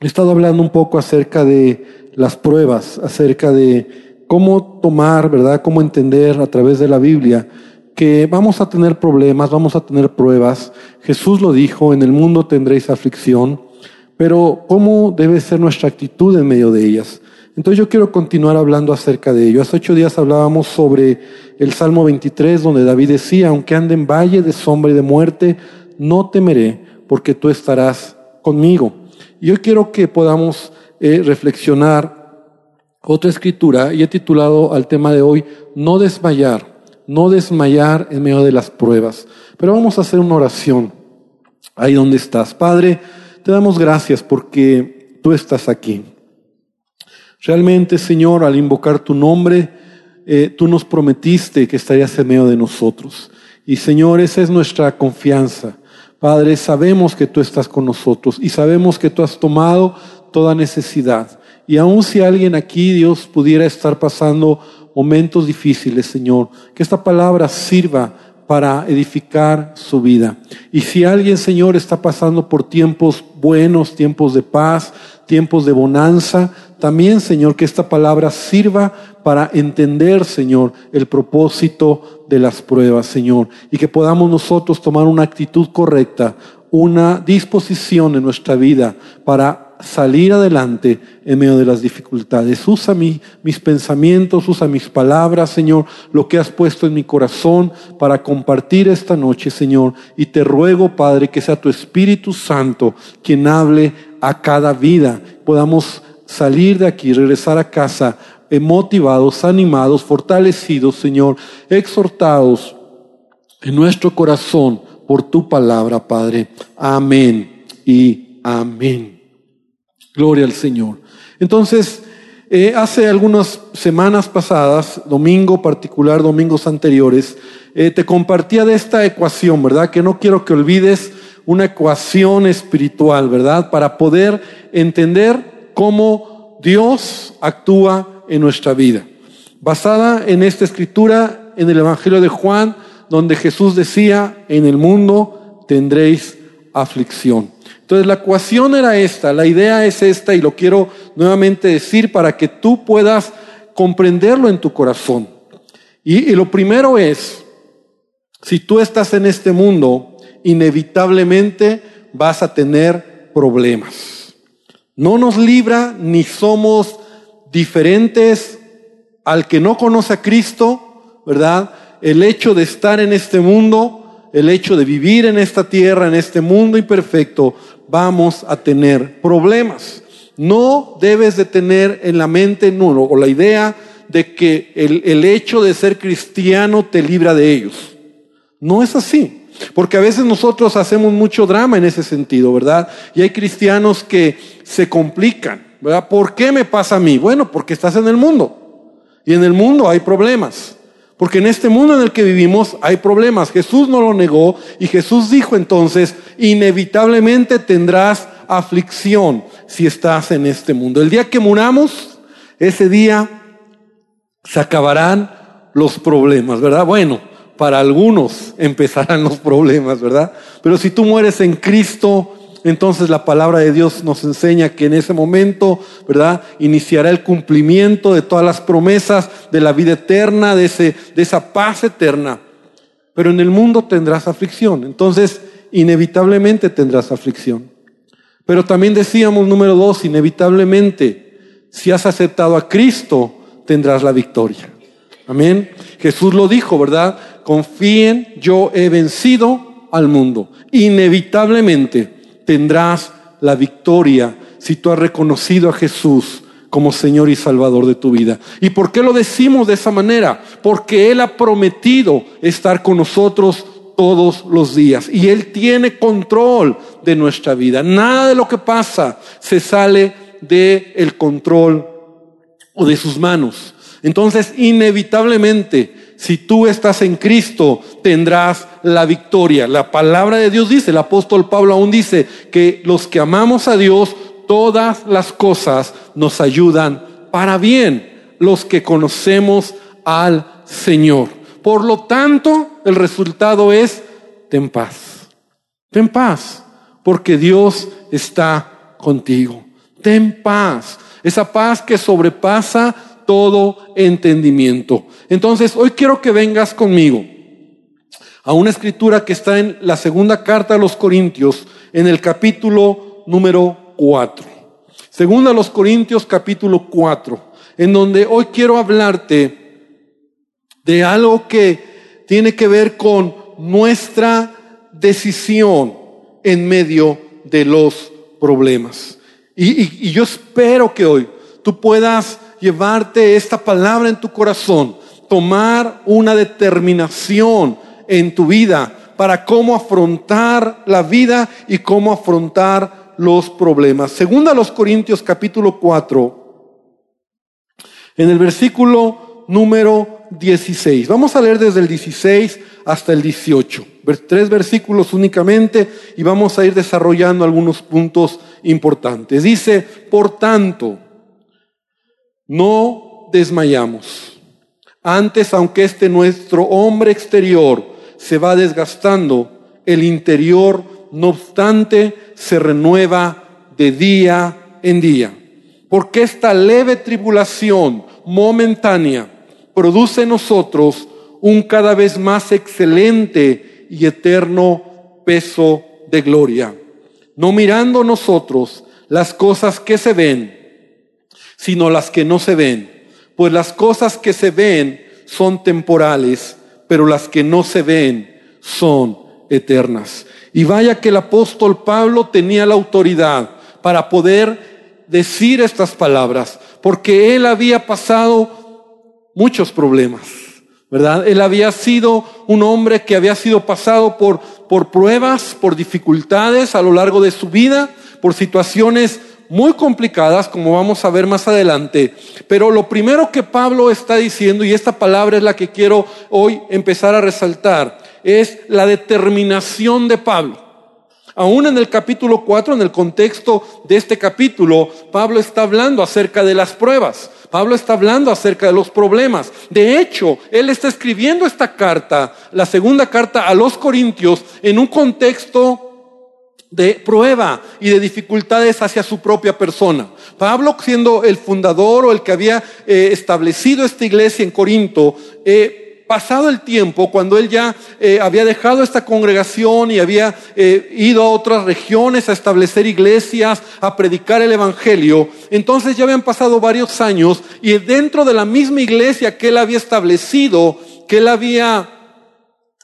he estado hablando un poco acerca de las pruebas, acerca de cómo tomar, ¿verdad? Cómo entender a través de la Biblia que vamos a tener problemas, vamos a tener pruebas. Jesús lo dijo, en el mundo tendréis aflicción, pero ¿cómo debe ser nuestra actitud en medio de ellas? Entonces yo quiero continuar hablando acerca de ello. Hace ocho días hablábamos sobre el Salmo 23, donde David decía, aunque ande en valle de sombra y de muerte, no temeré, porque tú estarás conmigo. Y hoy quiero que podamos eh, reflexionar otra escritura y he titulado al tema de hoy, no desmayar, no desmayar en medio de las pruebas. Pero vamos a hacer una oración ahí donde estás. Padre, te damos gracias porque tú estás aquí. Realmente, Señor, al invocar tu nombre, eh, tú nos prometiste que estarías en medio de nosotros. Y Señor, esa es nuestra confianza. Padre, sabemos que tú estás con nosotros y sabemos que tú has tomado toda necesidad. Y aun si alguien aquí, Dios, pudiera estar pasando momentos difíciles, Señor, que esta palabra sirva para edificar su vida. Y si alguien, Señor, está pasando por tiempos buenos, tiempos de paz, tiempos de bonanza, también, Señor, que esta palabra sirva para entender, Señor, el propósito de las pruebas, Señor, y que podamos nosotros tomar una actitud correcta, una disposición en nuestra vida para salir adelante en medio de las dificultades. Usa mi, mis pensamientos, usa mis palabras, Señor, lo que has puesto en mi corazón para compartir esta noche, Señor. Y te ruego, Padre, que sea tu Espíritu Santo quien hable a cada vida. Podamos salir de aquí, regresar a casa motivados, animados, fortalecidos, Señor, exhortados en nuestro corazón por tu palabra, Padre. Amén y amén. Gloria al Señor. Entonces, eh, hace algunas semanas pasadas, domingo particular, domingos anteriores, eh, te compartía de esta ecuación, ¿verdad? Que no quiero que olvides una ecuación espiritual, ¿verdad? Para poder entender cómo Dios actúa en nuestra vida. Basada en esta escritura, en el Evangelio de Juan, donde Jesús decía, en el mundo tendréis aflicción. Entonces la ecuación era esta, la idea es esta y lo quiero nuevamente decir para que tú puedas comprenderlo en tu corazón. Y, y lo primero es, si tú estás en este mundo, inevitablemente vas a tener problemas. No nos libra ni somos diferentes al que no conoce a Cristo, ¿verdad? El hecho de estar en este mundo, el hecho de vivir en esta tierra, en este mundo imperfecto, vamos a tener problemas. No debes de tener en la mente no, o la idea de que el, el hecho de ser cristiano te libra de ellos. No es así. Porque a veces nosotros hacemos mucho drama en ese sentido, ¿verdad? Y hay cristianos que se complican, ¿verdad? ¿Por qué me pasa a mí? Bueno, porque estás en el mundo. Y en el mundo hay problemas. Porque en este mundo en el que vivimos hay problemas. Jesús no lo negó y Jesús dijo entonces, inevitablemente tendrás aflicción si estás en este mundo. El día que muramos, ese día se acabarán los problemas, ¿verdad? Bueno, para algunos empezarán los problemas, ¿verdad? Pero si tú mueres en Cristo, entonces la palabra de Dios nos enseña que en ese momento, ¿verdad? Iniciará el cumplimiento de todas las promesas de la vida eterna, de, ese, de esa paz eterna. Pero en el mundo tendrás aflicción. Entonces, inevitablemente tendrás aflicción. Pero también decíamos, número dos, inevitablemente, si has aceptado a Cristo, tendrás la victoria. Amén. Jesús lo dijo, ¿verdad? Confíen, yo he vencido al mundo. Inevitablemente tendrás la victoria si tú has reconocido a Jesús como Señor y Salvador de tu vida. ¿Y por qué lo decimos de esa manera? Porque Él ha prometido estar con nosotros todos los días y Él tiene control de nuestra vida. Nada de lo que pasa se sale del el control o de sus manos. Entonces, inevitablemente, si tú estás en Cristo, tendrás la victoria. La palabra de Dios dice, el apóstol Pablo aún dice que los que amamos a Dios, todas las cosas nos ayudan para bien, los que conocemos al Señor. Por lo tanto, el resultado es, ten paz, ten paz, porque Dios está contigo. Ten paz, esa paz que sobrepasa todo entendimiento. Entonces, hoy quiero que vengas conmigo a una escritura que está en la segunda carta a los Corintios, en el capítulo número 4. Segunda a los Corintios capítulo 4, en donde hoy quiero hablarte de algo que tiene que ver con nuestra decisión en medio de los problemas. Y, y yo espero que hoy tú puedas llevarte esta palabra en tu corazón, tomar una determinación en tu vida para cómo afrontar la vida y cómo afrontar los problemas. Segunda a los Corintios capítulo 4, en el versículo número 16. Vamos a leer desde el 16 hasta el 18. Tres versículos únicamente y vamos a ir desarrollando algunos puntos importantes. Dice, por tanto, no desmayamos. Antes, aunque este nuestro hombre exterior se va desgastando, el interior, no obstante, se renueva de día en día. Porque esta leve tribulación momentánea produce en nosotros un cada vez más excelente y eterno peso de gloria. No mirando nosotros las cosas que se ven, sino las que no se ven. Pues las cosas que se ven son temporales, pero las que no se ven son eternas. Y vaya que el apóstol Pablo tenía la autoridad para poder decir estas palabras, porque él había pasado muchos problemas, ¿verdad? Él había sido un hombre que había sido pasado por, por pruebas, por dificultades a lo largo de su vida, por situaciones muy complicadas, como vamos a ver más adelante. Pero lo primero que Pablo está diciendo, y esta palabra es la que quiero hoy empezar a resaltar, es la determinación de Pablo. Aún en el capítulo 4, en el contexto de este capítulo, Pablo está hablando acerca de las pruebas. Pablo está hablando acerca de los problemas. De hecho, él está escribiendo esta carta, la segunda carta a los Corintios, en un contexto de prueba y de dificultades hacia su propia persona. Pablo, siendo el fundador o el que había eh, establecido esta iglesia en Corinto, eh, pasado el tiempo, cuando él ya eh, había dejado esta congregación y había ido a otras regiones a establecer iglesias, a predicar el Evangelio, entonces ya habían pasado varios años y dentro de la misma iglesia que él había establecido, que él había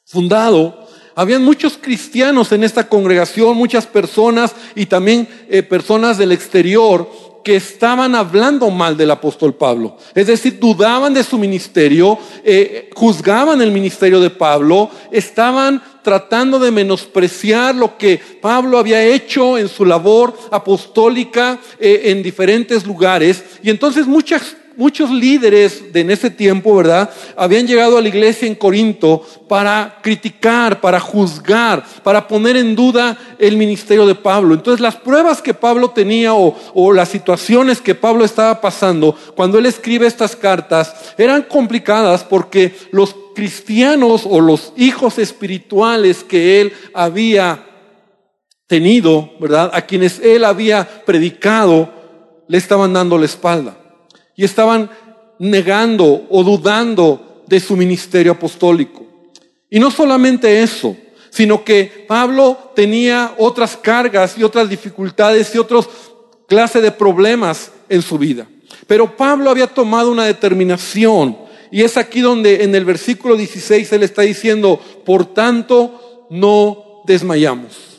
fundado, habían muchos cristianos en esta congregación, muchas personas y también eh, personas del exterior que estaban hablando mal del apóstol Pablo. Es decir, dudaban de su ministerio, eh, juzgaban el ministerio de Pablo, estaban tratando de menospreciar lo que Pablo había hecho en su labor apostólica eh, en diferentes lugares. Y entonces muchas muchos líderes de en ese tiempo, ¿verdad? Habían llegado a la iglesia en Corinto para criticar, para juzgar, para poner en duda el ministerio de Pablo. Entonces las pruebas que Pablo tenía o, las situaciones que Pablo estaba pasando cuando él escribe estas cartas eran complicadas porque los cristianos o los hijos espirituales que él había tenido, ¿verdad? A quienes él había predicado, le estaban dando la espalda y estaban negando o dudando de su ministerio apostólico. Y no solamente eso, sino que Pablo tenía otras cargas y otras dificultades y otros clase de problemas en su vida. Pero Pablo había tomado una determinación y es aquí donde en el versículo 16 él está diciendo, por tanto no desmayamos.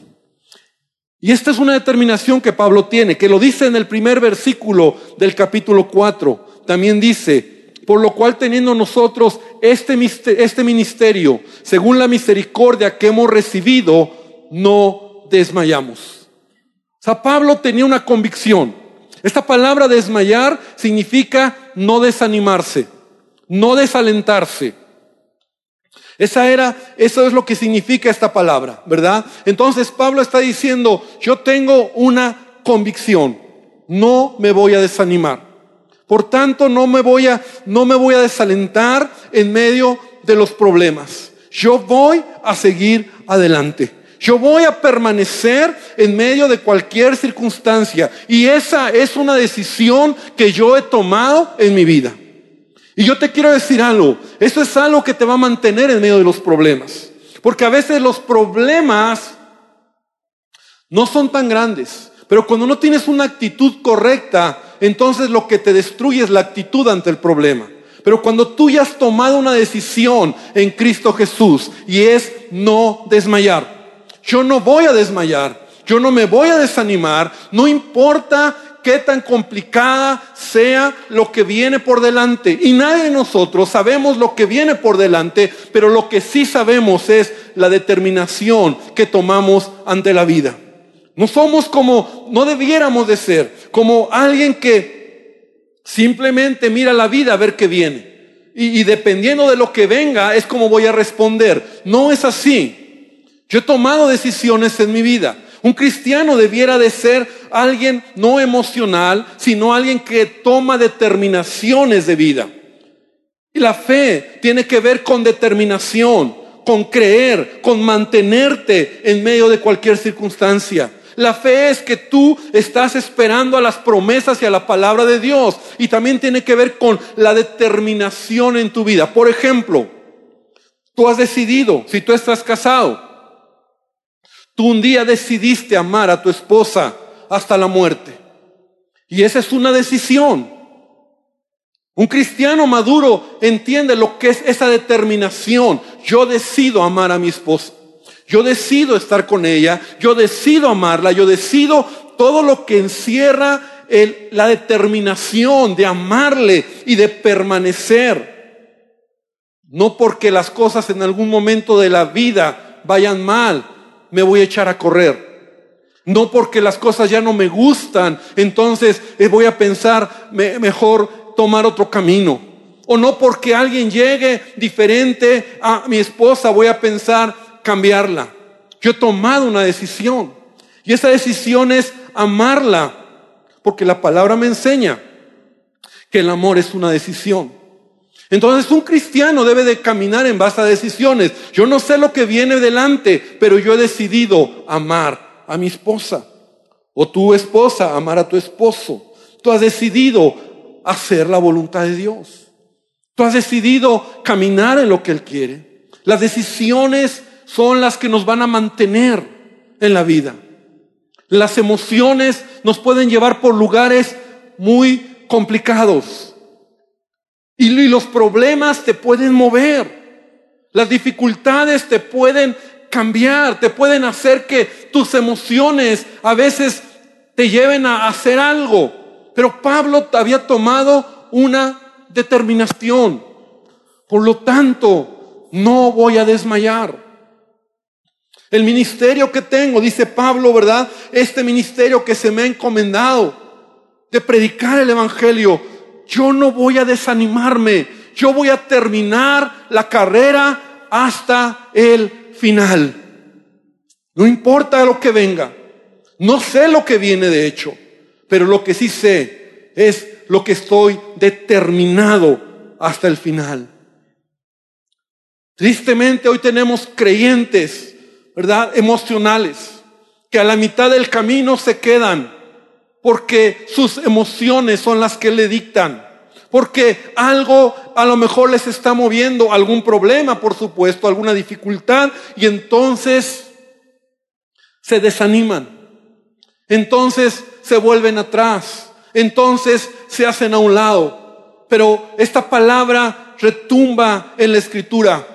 Y esta es una determinación que Pablo tiene, que lo dice en el primer versículo del capítulo 4. También dice, por lo cual teniendo nosotros este, este ministerio, según la misericordia que hemos recibido, no desmayamos. O sea, Pablo tenía una convicción. Esta palabra desmayar significa no desanimarse, no desalentarse. Esa era, eso es lo que significa esta palabra, ¿verdad? Entonces Pablo está diciendo, yo tengo una convicción, no me voy a desanimar. Por tanto, no me voy a, no me voy a desalentar en medio de los problemas. Yo voy a seguir adelante. Yo voy a permanecer en medio de cualquier circunstancia. Y esa es una decisión que yo he tomado en mi vida. Y yo te quiero decir algo. Eso es algo que te va a mantener en medio de los problemas. Porque a veces los problemas no son tan grandes. Pero cuando no tienes una actitud correcta, entonces lo que te destruye es la actitud ante el problema. Pero cuando tú ya has tomado una decisión en Cristo Jesús y es no desmayar, yo no voy a desmayar, yo no me voy a desanimar, no importa qué tan complicada sea lo que viene por delante. Y nadie de nosotros sabemos lo que viene por delante, pero lo que sí sabemos es la determinación que tomamos ante la vida. No somos como, no debiéramos de ser, como alguien que simplemente mira la vida a ver qué viene. Y, y dependiendo de lo que venga es como voy a responder. No es así. Yo he tomado decisiones en mi vida. Un cristiano debiera de ser alguien no emocional, sino alguien que toma determinaciones de vida. Y la fe tiene que ver con determinación, con creer, con mantenerte en medio de cualquier circunstancia. La fe es que tú estás esperando a las promesas y a la palabra de Dios. Y también tiene que ver con la determinación en tu vida. Por ejemplo, tú has decidido, si tú estás casado, Tú un día decidiste amar a tu esposa hasta la muerte. Y esa es una decisión. Un cristiano maduro entiende lo que es esa determinación. Yo decido amar a mi esposa. Yo decido estar con ella. Yo decido amarla. Yo decido todo lo que encierra la determinación de amarle y de permanecer. No porque las cosas en algún momento de la vida vayan mal, me voy a echar a correr. No porque las cosas ya no me gustan, entonces eh, voy a pensar mejor tomar otro camino. O no porque alguien llegue diferente a mi esposa, voy a pensar cambiarla. Yo he tomado una decisión. Y esa decisión es amarla. Porque la palabra me enseña que el amor es una decisión. Entonces un cristiano debe de caminar en base a decisiones. Yo no sé lo que viene delante, pero yo he decidido amar a mi esposa. O tu esposa, amar a tu esposo. Tú has decidido hacer la voluntad de Dios. Tú has decidido caminar en lo que Él quiere. Las decisiones son las que nos van a mantener en la vida. Las emociones nos pueden llevar por lugares muy complicados. Y los problemas te pueden mover. Las dificultades te pueden cambiar, te pueden hacer que tus emociones a veces te lleven a hacer algo. Pero Pablo había tomado una determinación. Por lo tanto, no voy a desmayar. El ministerio que tengo, dice Pablo, ¿verdad? Este ministerio que se me ha encomendado de predicar el Evangelio, yo no voy a desanimarme, yo voy a terminar la carrera hasta el final. No importa lo que venga, no sé lo que viene de hecho, pero lo que sí sé es lo que estoy determinado hasta el final. Tristemente hoy tenemos creyentes, ¿verdad? Emocionales, que a la mitad del camino se quedan porque sus emociones son las que le dictan, porque algo a lo mejor les está moviendo, algún problema, por supuesto, alguna dificultad, y entonces se desaniman, entonces se vuelven atrás, entonces se hacen a un lado. Pero esta palabra retumba en la escritura.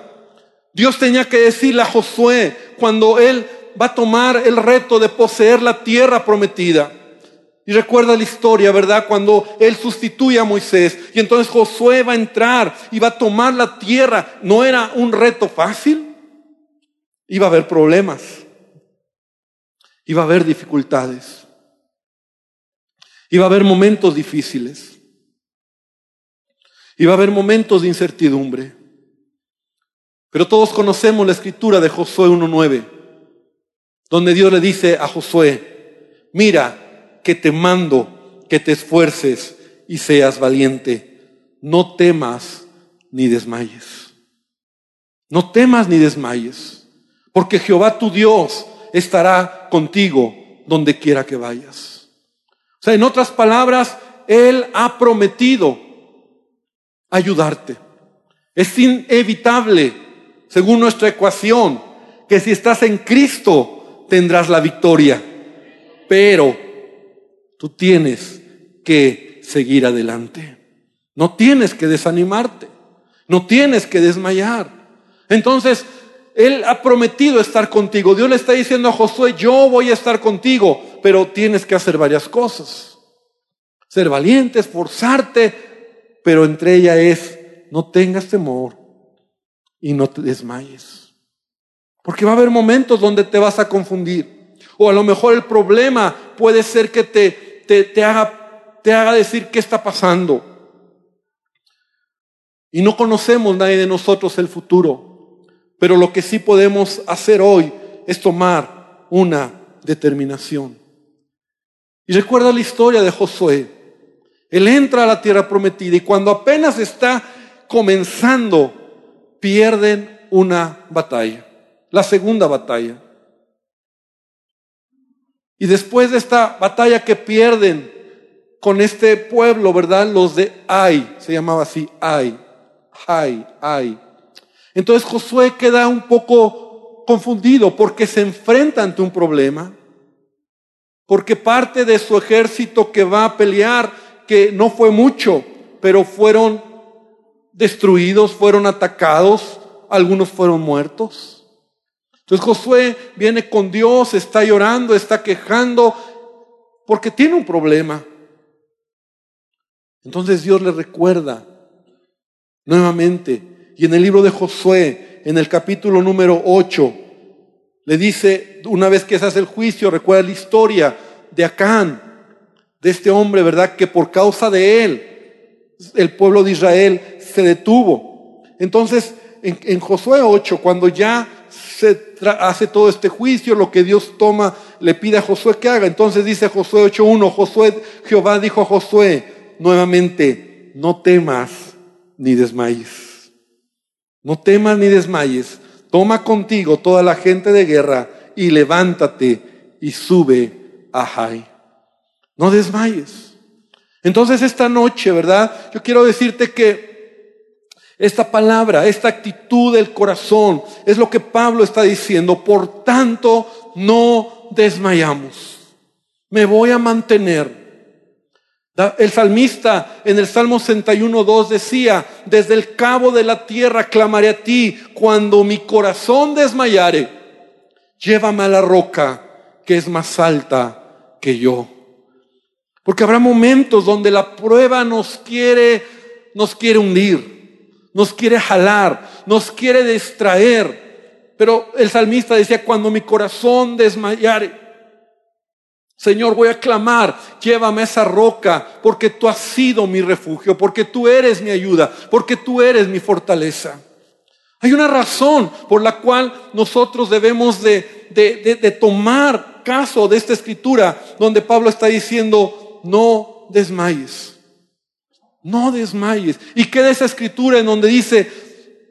Dios tenía que decirle a Josué cuando él va a tomar el reto de poseer la tierra prometida. Y recuerda la historia, ¿verdad? Cuando él sustituye a Moisés y entonces Josué va a entrar y va a tomar la tierra. No era un reto fácil. Iba a haber problemas. Iba a haber dificultades. Iba a haber momentos difíciles. Iba a haber momentos de incertidumbre. Pero todos conocemos la escritura de Josué 1.9, donde Dios le dice a Josué, mira, que te mando que te esfuerces y seas valiente. No temas ni desmayes. No temas ni desmayes, porque Jehová tu Dios estará contigo donde quiera que vayas. O sea, en otras palabras, Él ha prometido ayudarte. Es inevitable, según nuestra ecuación, que si estás en Cristo tendrás la victoria. Pero tú tienes que seguir adelante. No tienes que desanimarte. No tienes que desmayar. Entonces, Él ha prometido estar contigo. Dios le está diciendo a Josué, yo voy a estar contigo, pero tienes que hacer varias cosas. Ser valiente, esforzarte, pero entre ellas es, no tengas temor y no te desmayes. Porque va a haber momentos donde te vas a confundir. O a lo mejor el problema puede ser que te, te, haga, te haga decir qué está pasando. Y no conocemos nadie de nosotros el futuro. Pero lo que sí podemos hacer hoy es tomar una determinación. Y recuerda la historia de Josué. Él entra a la tierra prometida y cuando apenas está comenzando, pierden una batalla, la segunda batalla. Y después de esta batalla que pierden con este pueblo, ¿verdad? Los de Ai, se llamaba así, Ai, ay, ay. Entonces Josué queda un poco confundido porque se enfrenta ante un problema, porque parte de su ejército que va a pelear, que no fue mucho, pero fueron destruidos, fueron atacados, algunos fueron muertos. Entonces Josué viene con Dios, está llorando, está quejando, porque tiene un problema. Entonces Dios le recuerda nuevamente. Y en el libro de Josué, en el capítulo número 8, le dice, una vez que se hace el juicio, recuerda la historia de Acán, de este hombre, ¿verdad? Que por causa de él, el pueblo de Israel se detuvo. Entonces, en, Josué 8, cuando ya hace todo este juicio, lo que Dios toma, le pide a Josué que haga. Entonces dice Josué 8.1, Josué, Jehová dijo a Josué nuevamente, no temas ni desmayes. No temas ni desmayes. Toma contigo toda la gente de guerra y levántate y sube a Jai. No desmayes. Entonces esta noche, ¿verdad? Yo quiero decirte que esta palabra, esta actitud del corazón es lo que Pablo está diciendo. Por tanto, no desmayamos. Me voy a mantener el salmista en el Salmo 61.2 decía, desde el cabo de la tierra clamaré a ti cuando mi corazón desmayare. Llévame a la roca que es más alta que yo. Porque habrá momentos donde la prueba nos quiere, nos quiere hundir, nos quiere jalar, nos quiere distraer. Pero el salmista decía, cuando mi corazón desmayare, Señor, voy a clamar, llévame a esa roca, porque tú has sido mi refugio, porque tú eres mi ayuda, porque tú eres mi fortaleza. Hay una razón por la cual nosotros debemos de, de, tomar caso de esta escritura, donde Pablo está diciendo, no desmayes, no desmayes. Y queda esa escritura en donde dice,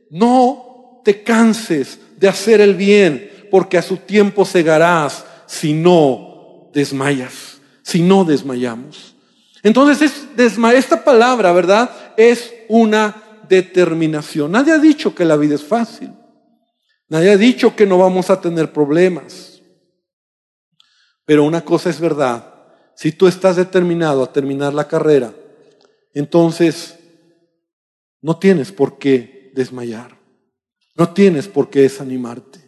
no te canses de hacer el bien, porque a su tiempo segarás si no desmayas, si no desmayamos. Entonces, es, esta palabra, ¿verdad? Es una determinación. Nadie ha dicho que la vida es fácil. Nadie ha dicho que no vamos a tener problemas. Pero una cosa es verdad. Si tú estás determinado a terminar la carrera, entonces no tienes por qué desmayar. No tienes por qué desanimarte.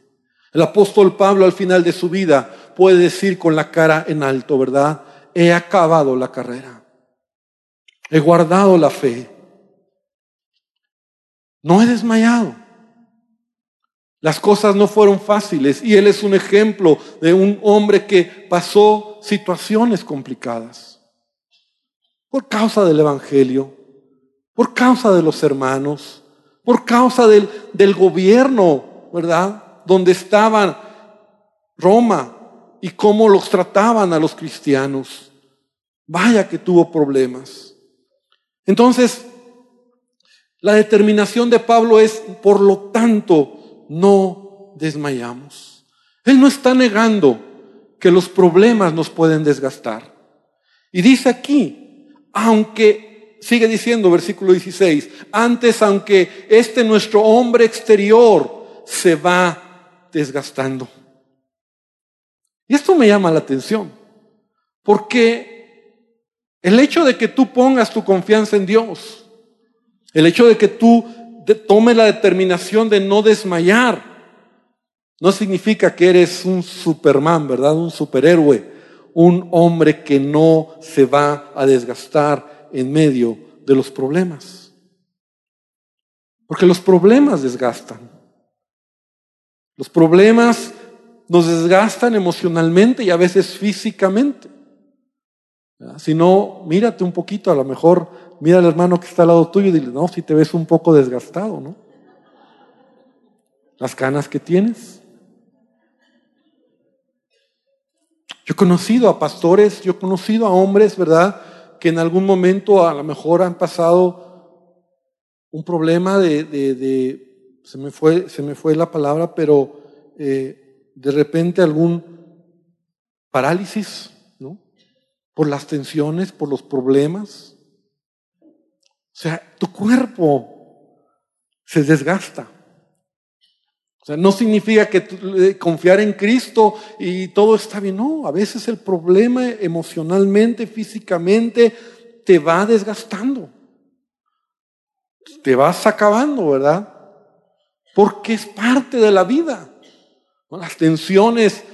El apóstol Pablo al final de su vida puede decir con la cara en alto, ¿verdad? He acabado la carrera. He guardado la fe. No he desmayado. Las cosas no fueron fáciles y él es un ejemplo de un hombre que pasó situaciones complicadas por causa del Evangelio, por causa de los hermanos, por causa del, del gobierno, ¿verdad? donde estaban Roma y cómo los trataban a los cristianos. Vaya que tuvo problemas. Entonces, la determinación de Pablo es, por lo tanto, no desmayamos. Él no está negando que los problemas nos pueden desgastar. Y dice aquí, aunque, sigue diciendo versículo 16, antes aunque este nuestro hombre exterior se va desgastando. Y esto me llama la atención, porque el hecho de que tú pongas tu confianza en Dios, el hecho de que tú tomes la determinación de no desmayar, no significa que eres un superman, ¿verdad? Un superhéroe, un hombre que no se va a desgastar en medio de los problemas. Porque los problemas desgastan. Los problemas nos desgastan emocionalmente y a veces físicamente. Si no, mírate un poquito, a lo mejor mira al hermano que está al lado tuyo y dile, no, si te ves un poco desgastado, ¿no? Las canas que tienes. Yo he conocido a pastores, yo he conocido a hombres, ¿verdad? Que en algún momento a lo mejor han pasado un problema de, se, me fue, se me fue la palabra, pero eh, de repente algún parálisis, ¿no? Por las tensiones, por los problemas. O sea, tu cuerpo se desgasta. O sea, no significa que eh, confiar en Cristo y todo está bien. No, a veces el problema emocionalmente, físicamente, te va desgastando. Te vas acabando, ¿verdad? Porque es parte de la vida. Las tensiones.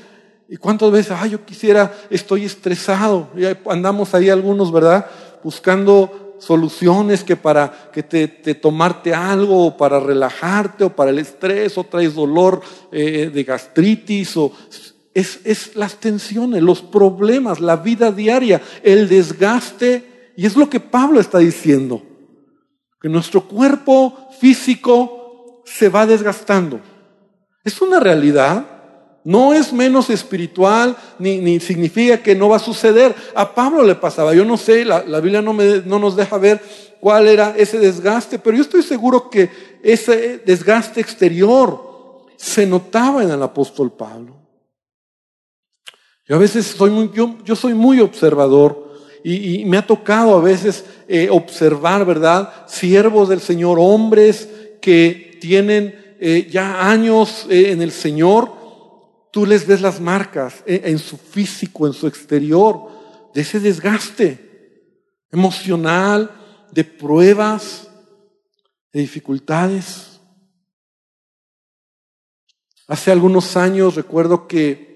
¿Y cuántas veces, ay, yo quisiera, estoy estresado? Y andamos ahí algunos, ¿verdad? Buscando soluciones que para que te, tomarte algo o para relajarte o para el estrés o traes dolor eh, de gastritis o es, es las tensiones, los problemas, la vida diaria, el desgaste y es lo que Pablo está diciendo, que nuestro cuerpo físico se va desgastando. Es una realidad. No es menos espiritual, ni, ni, significa que no va a suceder. A Pablo le pasaba, yo no sé, la, la Biblia no, me, no nos deja ver cuál era ese desgaste, pero yo estoy seguro que ese desgaste exterior se notaba en el apóstol Pablo. Yo a veces soy muy, yo, yo soy muy observador y, y, me ha tocado a veces eh, observar, ¿verdad? Siervos del Señor, hombres que tienen eh, ya años eh, en el Señor, tú les ves las marcas eh, en su físico, en su exterior, de ese desgaste emocional, de pruebas, de dificultades. Hace algunos años recuerdo que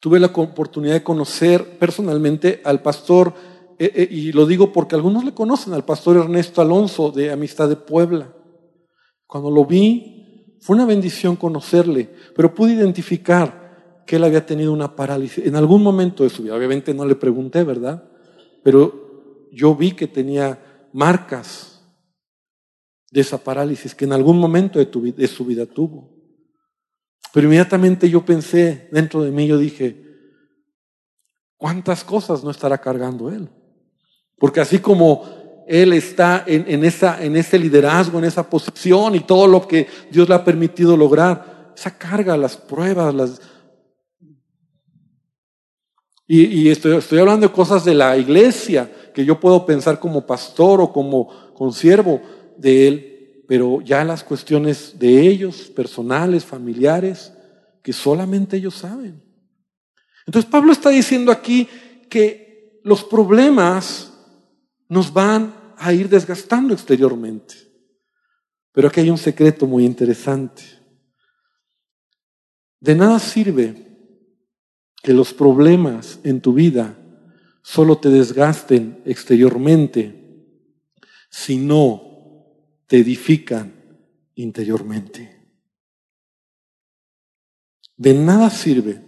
tuve la oportunidad de conocer personalmente al pastor, y lo digo porque algunos le conocen, al pastor Ernesto Alonso de Amistad de Puebla. Cuando lo vi, fue una bendición conocerle, pero pude identificar que él había tenido una parálisis en algún momento de su vida. Obviamente no le pregunté, ¿verdad? Pero yo vi que tenía marcas de esa parálisis que en algún momento de, de su vida tuvo. Pero inmediatamente yo pensé dentro de mí, yo dije, ¿cuántas cosas no estará cargando él? Porque así como él está en, esa, en ese liderazgo, en esa posición y todo lo que Dios le ha permitido lograr. Esa carga, las pruebas, las... Y, estoy, estoy, hablando de cosas de la iglesia que yo puedo pensar como pastor o como consiervo de él, pero ya las cuestiones de ellos, personales, familiares, que solamente ellos saben. Entonces Pablo está diciendo aquí que los problemas nos van a ir desgastando exteriormente. Pero aquí hay un secreto muy interesante. De nada sirve que los problemas en tu vida solo te desgasten exteriormente si no te edifican interiormente. De nada sirve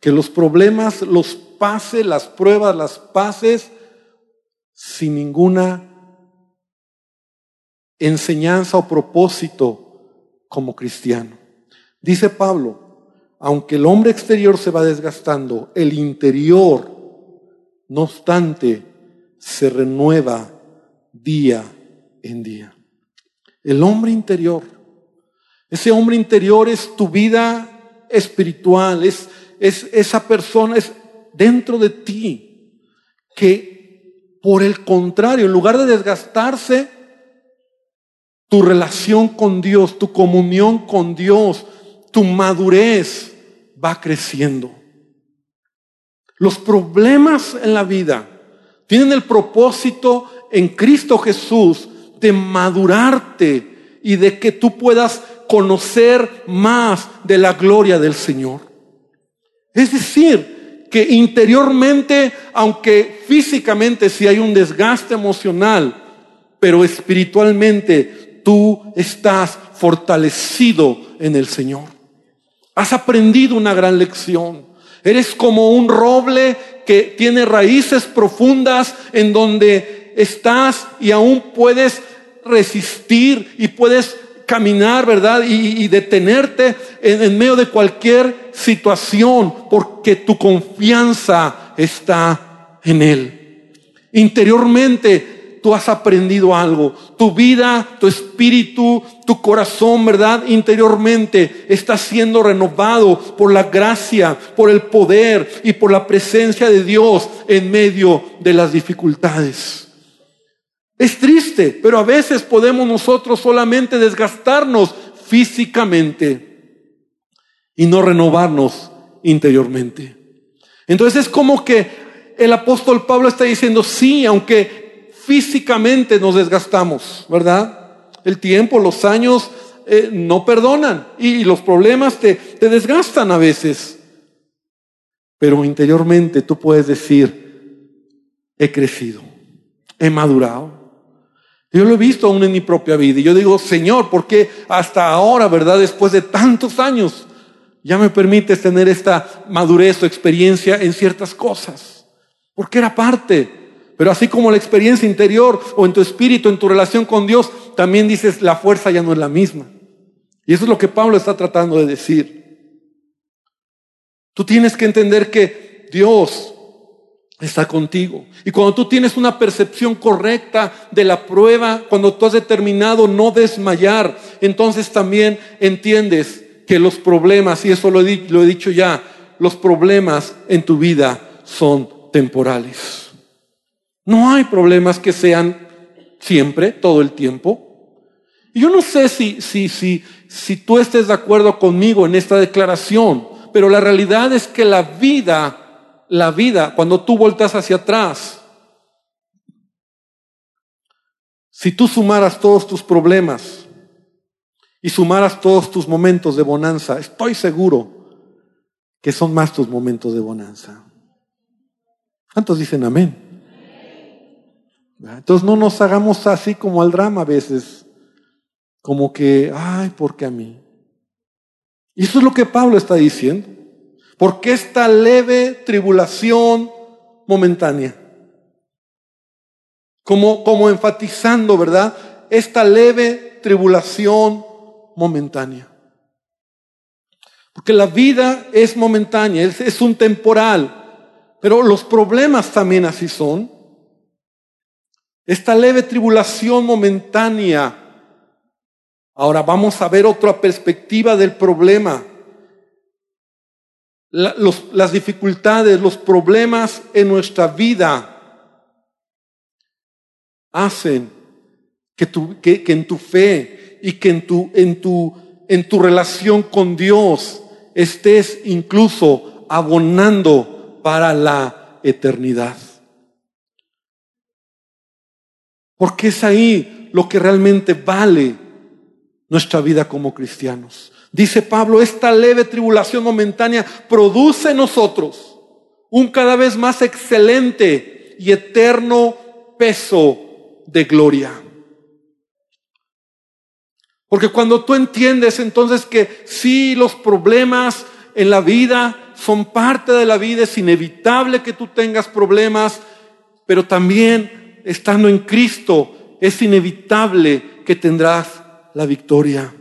que los problemas los pase, las pruebas las pases sin ninguna enseñanza o propósito como cristiano. Dice Pablo, aunque el hombre exterior se va desgastando, el interior, no obstante, se renueva día en día. El hombre interior, ese hombre interior es tu vida espiritual, es, es esa persona, es dentro de ti que por el contrario, en lugar de desgastarse, tu relación con Dios, tu comunión con Dios, tu madurez va creciendo. Los problemas en la vida tienen el propósito en Cristo Jesús de madurarte y de que tú puedas conocer más de la gloria del Señor. Es decir, que interiormente, aunque físicamente sí hay un desgaste emocional, pero espiritualmente tú estás fortalecido en el Señor. Has aprendido una gran lección. Eres como un roble que tiene raíces profundas en donde estás y aún puedes resistir y puedes caminar, ¿verdad? Y, detenerte en, en medio de cualquier situación porque tu confianza está en Él. Interiormente tú has aprendido algo. Tu vida, tu espíritu, tu corazón, ¿verdad? Interiormente está siendo renovado por la gracia, por el poder y por la presencia de Dios en medio de las dificultades. Es triste, pero a veces podemos nosotros solamente desgastarnos físicamente y no renovarnos interiormente. Entonces es como que el apóstol Pablo está diciendo, sí, aunque físicamente nos desgastamos, ¿verdad? El tiempo, los años eh, no perdonan y, los problemas te, te desgastan a veces. Pero interiormente tú puedes decir, he crecido, he madurado. Yo lo he visto aún en mi propia vida y yo digo, Señor, ¿por qué hasta ahora, verdad, después de tantos años, ya me permites tener esta madurez o experiencia en ciertas cosas? Porque era parte pero así como la experiencia interior o en tu espíritu, en tu relación con Dios, también dices, la fuerza ya no es la misma. Y eso es lo que Pablo está tratando de decir. Tú tienes que entender que Dios está contigo. Y cuando tú tienes una percepción correcta de la prueba, cuando tú has determinado no desmayar, entonces también entiendes que los problemas, y eso lo he, dicho ya, los problemas en tu vida son temporales. No hay problemas que sean siempre, todo el tiempo. Y yo no sé si, si, si, si tú estés de acuerdo conmigo en esta declaración, pero la realidad es que la vida, la vida, cuando tú voltas hacia atrás, si tú sumaras todos tus problemas y sumaras todos tus momentos de bonanza, estoy seguro que son más tus momentos de bonanza. ¿Cuántos dicen amén? Entonces no nos hagamos así como al drama a veces, como que, ay, ¿por qué a mí? Y eso es lo que Pablo está diciendo. Porque esta leve tribulación momentánea, como, como enfatizando, ¿verdad? Esta leve tribulación momentánea. Porque la vida es momentánea, es, es un temporal, pero los problemas también así son. Esta leve tribulación momentánea. Ahora vamos a ver otra perspectiva del problema. Las dificultades, los problemas en nuestra vida hacen que, que, en tu fe y que en tu, en, tu, en tu relación con Dios estés incluso abonando para la eternidad. Porque es ahí lo que realmente vale nuestra vida como cristianos. Dice Pablo, esta leve tribulación momentánea produce en nosotros un cada vez más excelente y eterno peso de gloria. Porque cuando tú entiendes entonces que sí, los problemas en la vida son parte de la vida, es inevitable que tú tengas problemas, pero también estando en Cristo, es inevitable que tendrás la victoria.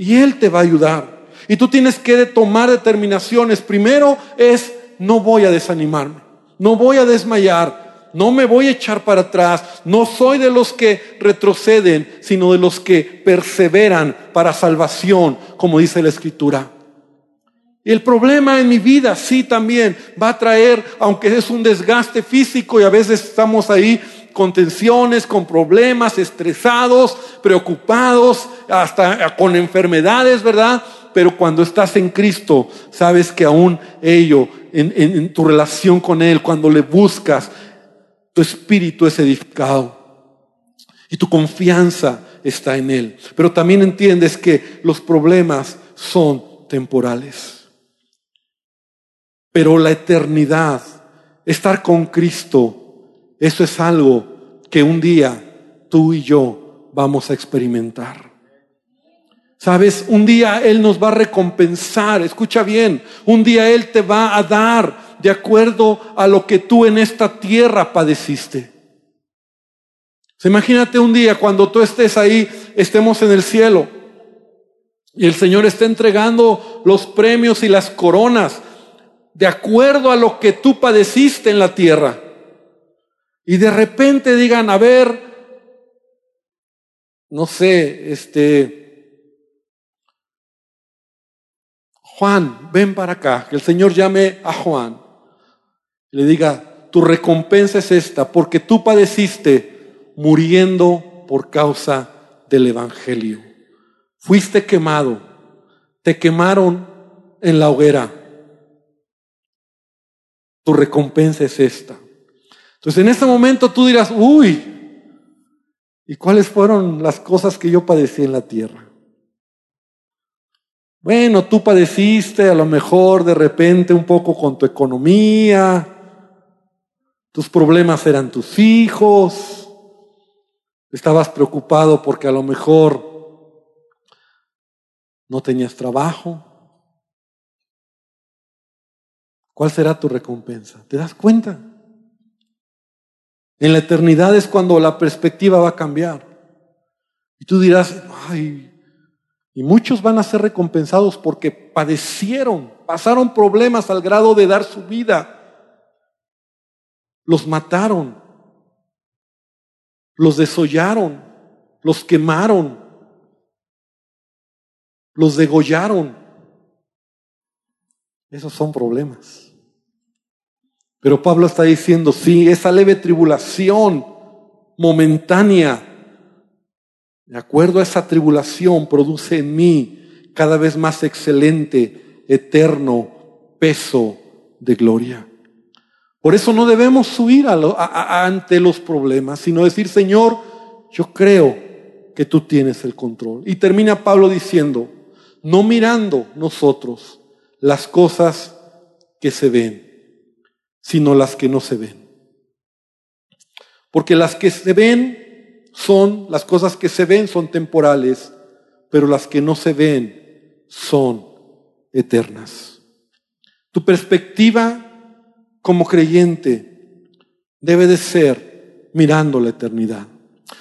Y Él te va a ayudar. Y tú tienes que tomar determinaciones. Primero es, no voy a desanimarme, no voy a desmayar, no me voy a echar para atrás. No soy de los que retroceden, sino de los que perseveran para salvación, como dice la Escritura. Y el problema en mi vida, sí, también va a traer, aunque es un desgaste físico y a veces estamos ahí con tensiones, con problemas, estresados, preocupados, hasta con enfermedades, ¿verdad? Pero cuando estás en Cristo, sabes que aún ello, en, en tu relación con Él, cuando le buscas, tu espíritu es edificado y tu confianza está en Él. Pero también entiendes que los problemas son temporales. Pero la eternidad, estar con Cristo, eso es algo que un día tú y yo vamos a experimentar. Sabes, un día Él nos va a recompensar, escucha bien, un día Él te va a dar de acuerdo a lo que tú en esta tierra padeciste. Imagínate un día cuando tú estés ahí, estemos en el cielo y el Señor está entregando los premios y las coronas de acuerdo a lo que tú padeciste en la tierra. Y de repente digan, a ver, no sé, este, Juan, ven para acá, que el Señor llame a Juan. Y le diga, tu recompensa es esta, porque tú padeciste muriendo por causa del Evangelio. Fuiste quemado, te quemaron en la hoguera tu recompensa es esta. Entonces en este momento tú dirás, uy, ¿y cuáles fueron las cosas que yo padecí en la tierra? Bueno, tú padeciste a lo mejor de repente un poco con tu economía, tus problemas eran tus hijos, estabas preocupado porque a lo mejor no tenías trabajo. ¿Cuál será tu recompensa? ¿Te das cuenta? En la eternidad es cuando la perspectiva va a cambiar. Y tú dirás, ay, y muchos van a ser recompensados porque padecieron, pasaron problemas al grado de dar su vida. Los mataron, los desollaron, los quemaron, los degollaron. Esos son problemas. Pero Pablo está diciendo, sí, esa leve tribulación momentánea, de acuerdo a esa tribulación, produce en mí cada vez más excelente, eterno peso de gloria. Por eso no debemos huir ante los problemas, sino decir, Señor, yo creo que tú tienes el control. Y termina Pablo diciendo, no mirando nosotros las cosas que se ven, sino las que no se ven. Porque las que se ven son, las cosas que se ven son temporales, pero las que no se ven son eternas. Tu perspectiva como creyente debe de ser mirando la eternidad.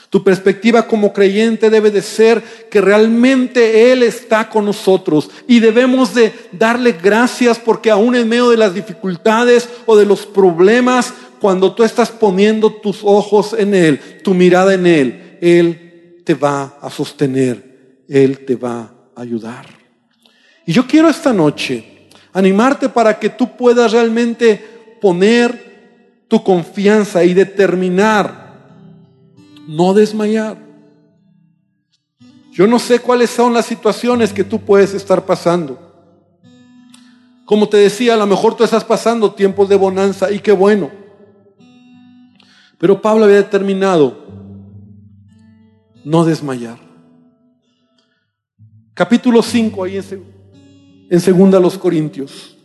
Tu perspectiva como creyente debe de ser que realmente Él está con nosotros y debemos de darle gracias porque aún en medio de las dificultades o de los problemas, cuando tú estás poniendo tus ojos en Él, tu mirada en Él, Él te va a sostener, Él te va a ayudar. Y yo quiero esta noche animarte para que tú puedas realmente poner tu confianza y determinar no desmayar. Yo no sé cuáles son las situaciones que tú puedes estar pasando. Como te decía, a lo mejor tú estás pasando tiempos de bonanza y qué bueno. Pero Pablo había determinado no desmayar. Capítulo 5 ahí en, en segunda los Corintios.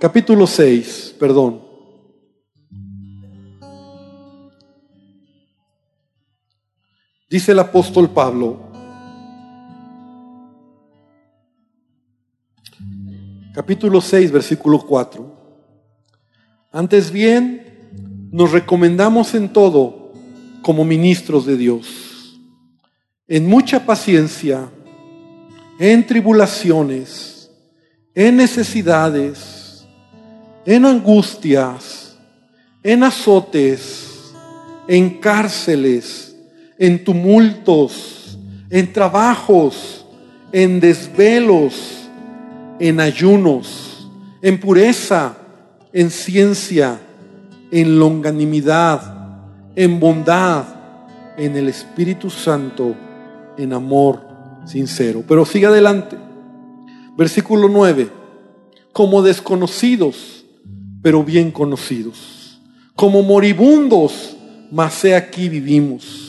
Capítulo 6, perdón. Dice el apóstol Pablo, capítulo 6, versículo 4. Antes bien, nos recomendamos en todo como ministros de Dios, en mucha paciencia, en tribulaciones, en necesidades, en angustias, en azotes, en cárceles, en tumultos, en trabajos, en desvelos, en ayunos, en pureza, en ciencia, en longanimidad, en bondad, en el Espíritu Santo, en amor sincero. Pero sigue adelante. Versículo 9. Como desconocidos, pero bien conocidos. Como moribundos, mas he aquí vivimos.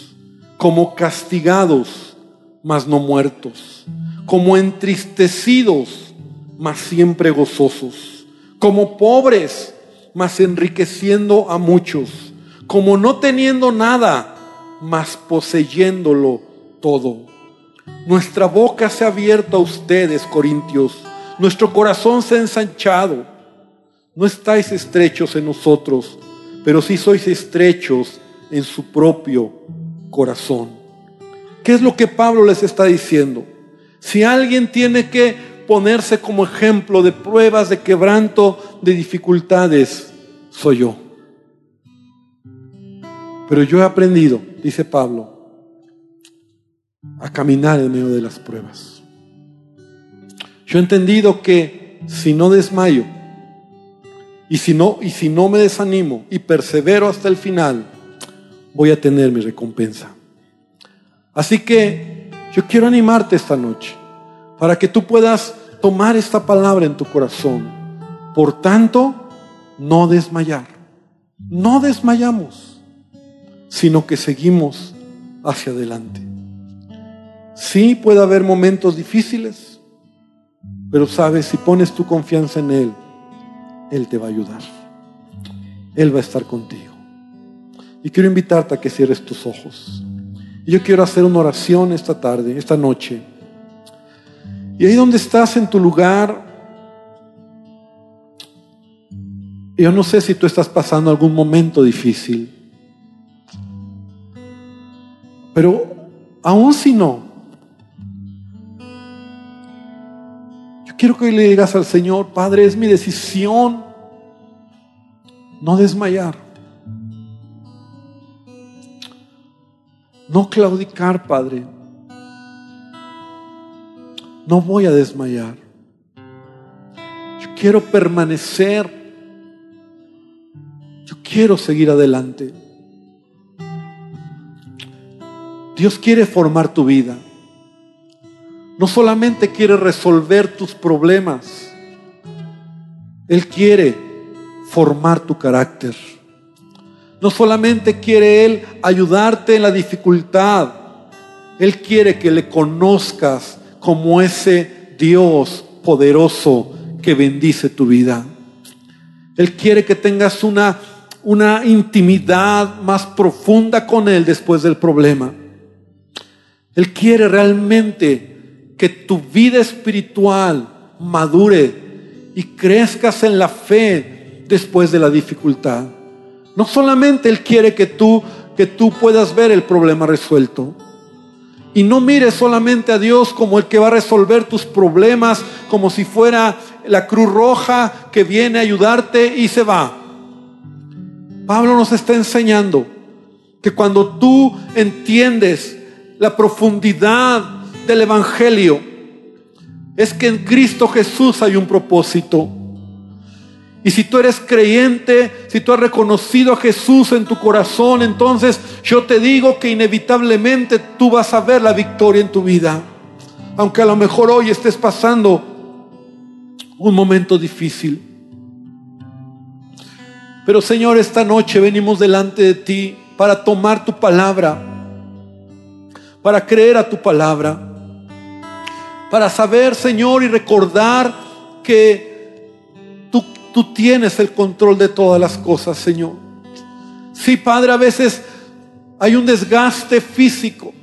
Como castigados, mas no muertos. Como entristecidos, mas siempre gozosos. Como pobres, mas enriqueciendo a muchos. Como no teniendo nada, mas poseyéndolo todo. Nuestra boca se ha abierto a ustedes, Corintios. Nuestro corazón se ha ensanchado. No estáis estrechos en nosotros, pero sí sois estrechos en su propio corazón. ¿Qué es lo que Pablo les está diciendo? Si alguien tiene que ponerse como ejemplo de pruebas, de quebranto, de dificultades, soy yo. Pero yo he aprendido, dice Pablo, a caminar en medio de las pruebas. Yo he entendido que si no desmayo y si no y si no me desanimo y persevero hasta el final, voy a tener mi recompensa. Así que yo quiero animarte esta noche para que tú puedas tomar esta palabra en tu corazón. Por tanto, no desmayar. No desmayamos, sino que seguimos hacia adelante. Sí puede haber momentos difíciles, pero sabes, si pones tu confianza en Él, Él te va a ayudar. Él va a estar contigo. Y quiero invitarte a que cierres tus ojos. Y yo quiero hacer una oración esta tarde, esta noche. Y ahí donde estás en tu lugar, yo no sé si tú estás pasando algún momento difícil, pero aún si no, quiero que le digas al Señor, Padre, es mi decisión no desmayar. No claudicar, Padre. No voy a desmayar. Yo quiero permanecer. Yo quiero seguir adelante. Dios quiere formar tu vida no solamente quiere resolver tus problemas, Él quiere formar tu carácter. No solamente quiere Él ayudarte en la dificultad, Él quiere que le conozcas como ese Dios poderoso que bendice tu vida. Él quiere que tengas una, una intimidad más profunda con Él después del problema. Él quiere realmente que tu vida espiritual madure y crezcas en la fe después de la dificultad. No solamente Él quiere que tú, que tú puedas ver el problema resuelto. Y no mires solamente a Dios como el que va a resolver tus problemas, como si fuera la Cruz Roja que viene a ayudarte y se va. Pablo nos está enseñando que cuando tú entiendes la profundidad del Evangelio es que en Cristo Jesús hay un propósito. Y si tú eres creyente, si tú has reconocido a Jesús en tu corazón, entonces yo te digo que inevitablemente tú vas a ver la victoria en tu vida. Aunque a lo mejor hoy estés pasando un momento difícil. Pero Señor, esta noche venimos delante de ti para tomar tu palabra, para creer a tu palabra para saber, Señor, y recordar que tú, tienes el control de todas las cosas, Señor. Sí, Padre, a veces hay un desgaste físico.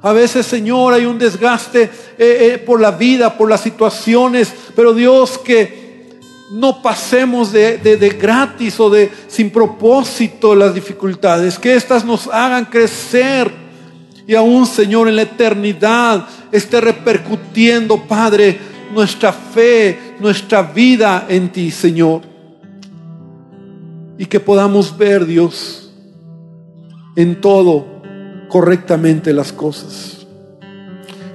A veces, Señor, hay un desgaste eh, eh, por la vida, por las situaciones, pero Dios que no pasemos de, de, gratis o de sin propósito las dificultades, que éstas nos hagan crecer y aún, Señor, en la eternidad esté repercutiendo, Padre, nuestra fe, nuestra vida en ti, Señor. Y que podamos ver, Dios, en todo correctamente las cosas.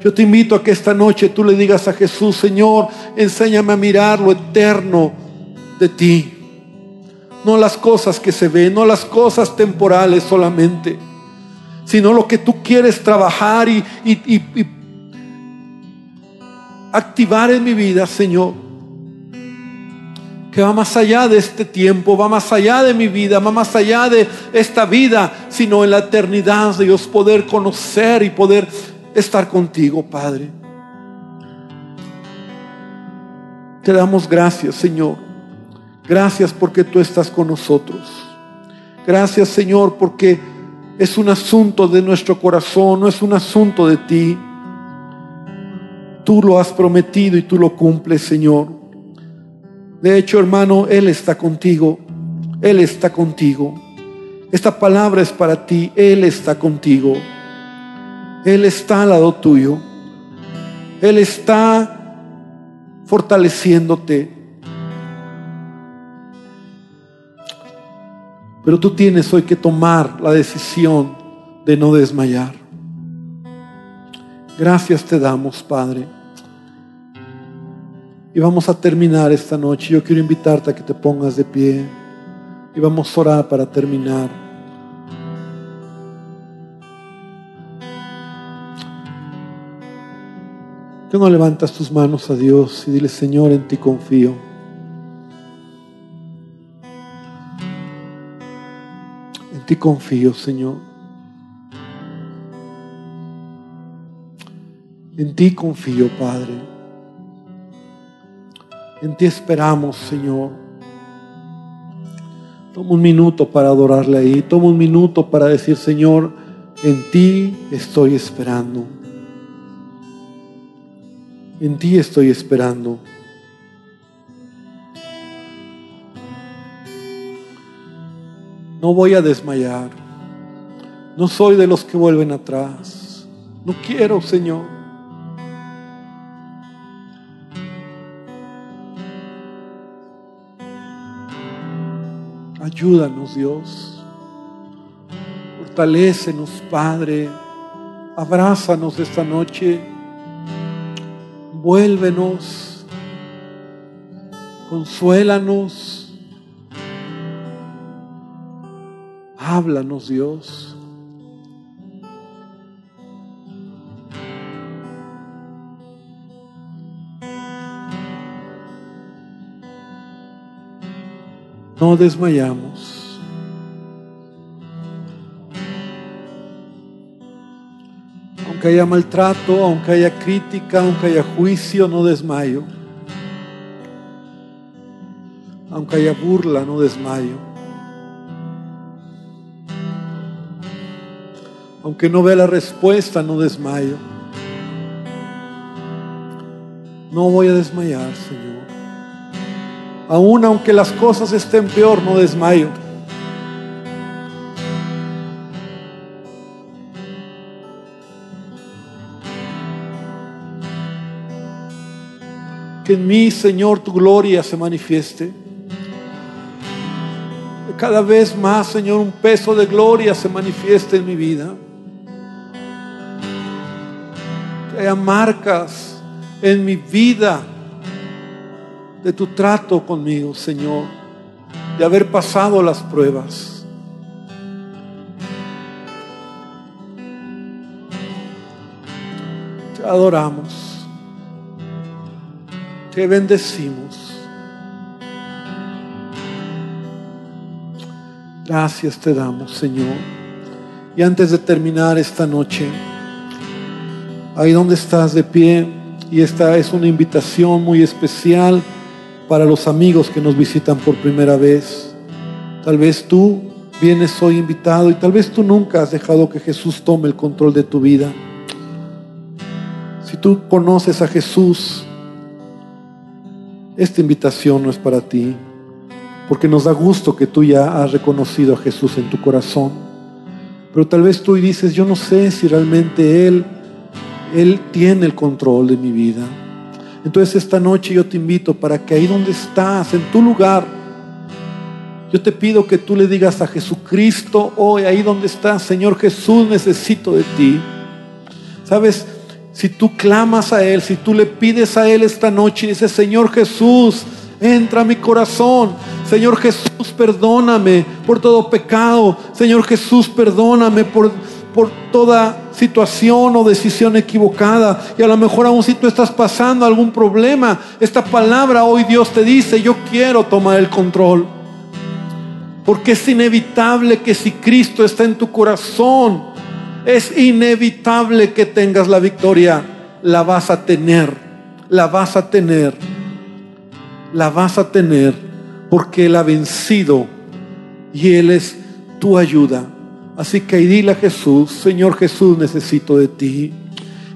Yo te invito a que esta noche tú le digas a Jesús, Señor, enséñame a mirar lo eterno de ti. No las cosas que se ven, no las cosas temporales solamente, sino lo que tú quieres trabajar y, activar en mi vida, Señor que va más allá de este tiempo, va más allá de mi vida, va más allá de esta vida, sino en la eternidad, Dios, poder conocer y poder estar contigo, Padre. Te damos gracias, Señor. Gracias porque tú estás con nosotros. Gracias, Señor, porque es un asunto de nuestro corazón, no es un asunto de ti. Tú lo has prometido y tú lo cumples, Señor. De hecho, hermano, Él está contigo. Él está contigo. Esta palabra es para ti. Él está contigo. Él está al lado tuyo. Él está fortaleciéndote. Pero tú tienes hoy que tomar la decisión de no desmayar. Gracias te damos, Padre. Y vamos a terminar esta noche. Yo quiero invitarte a que te pongas de pie. Y vamos a orar para terminar. Que no levantas tus manos a Dios y dile, Señor, en ti confío. En ti confío, Señor. En ti confío, Padre. En ti esperamos, Señor. Toma un minuto para adorarle ahí. Toma un minuto para decir, Señor, en ti estoy esperando. En ti estoy esperando. No voy a desmayar. No soy de los que vuelven atrás. No quiero, Señor. Ayúdanos, Dios. Fortalécenos, Padre. Abrázanos esta noche. Vuélvenos. Consuélanos. Háblanos, Dios. No desmayamos. Aunque haya maltrato, aunque haya crítica, aunque haya juicio, no desmayo. Aunque haya burla, no desmayo. Aunque no vea la respuesta, no desmayo. No voy a desmayar, Señor. Aún aunque las cosas estén peor, no desmayo. Que en mí, Señor, tu gloria se manifieste. Que cada vez más, Señor, un peso de gloria se manifieste en mi vida. Que haya marcas en mi vida de tu trato conmigo, Señor, de haber pasado las pruebas. Te adoramos, te bendecimos. Gracias te damos, Señor. Y antes de terminar esta noche, ahí donde estás de pie, y esta es una invitación muy especial para los amigos que nos visitan por primera vez. Tal vez tú vienes hoy invitado y tal vez tú nunca has dejado que Jesús tome el control de tu vida. Si tú conoces a Jesús, esta invitación no es para ti, porque nos da gusto que tú ya has reconocido a Jesús en tu corazón. Pero tal vez tú dices, yo no sé si realmente Él, Él tiene el control de mi vida. Entonces esta noche yo te invito para que ahí donde estás, en tu lugar, yo te pido que tú le digas a Jesucristo hoy, ahí donde estás, Señor Jesús, necesito de ti. Sabes, si tú clamas a Él, si tú le pides a Él esta noche y dices, Señor Jesús, entra a mi corazón. Señor Jesús, perdóname por todo pecado. Señor Jesús, perdóname por, por toda situación o decisión equivocada. Y a lo mejor aún si tú estás pasando algún problema, esta palabra hoy Dios te dice, yo quiero tomar el control. Porque es inevitable que si Cristo está en tu corazón, es inevitable que tengas la victoria. La vas a tener, la vas a tener, la vas a tener, porque Él ha vencido y Él es tu ayuda. Así que dile a Jesús, Señor Jesús, necesito de ti.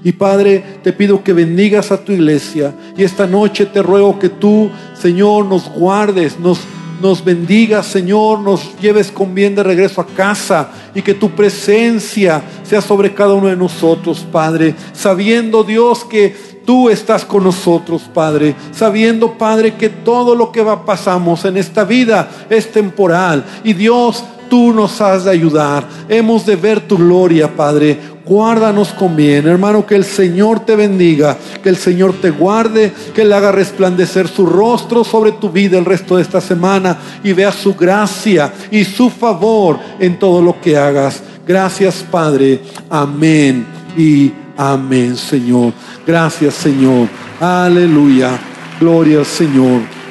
Y Padre, te pido que bendigas a tu iglesia. Y esta noche te ruego que tú, Señor, nos guardes, nos nos bendiga, Señor, nos lleves con bien de regreso a casa y que tu presencia sea sobre cada uno de nosotros, Padre, sabiendo Dios que tú estás con nosotros, Padre, sabiendo, Padre, que todo lo que pasamos en esta vida es temporal y Dios tú nos has de ayudar. Hemos de ver tu gloria, Padre. Guárdanos con bien, hermano, que el Señor te bendiga, que el Señor te guarde, que Él haga resplandecer su rostro sobre tu vida el resto de esta semana y vea su gracia y su favor en todo lo que hagas. Gracias, Padre. Amén y amén, Señor. Gracias, Señor. Aleluya. Gloria al Señor.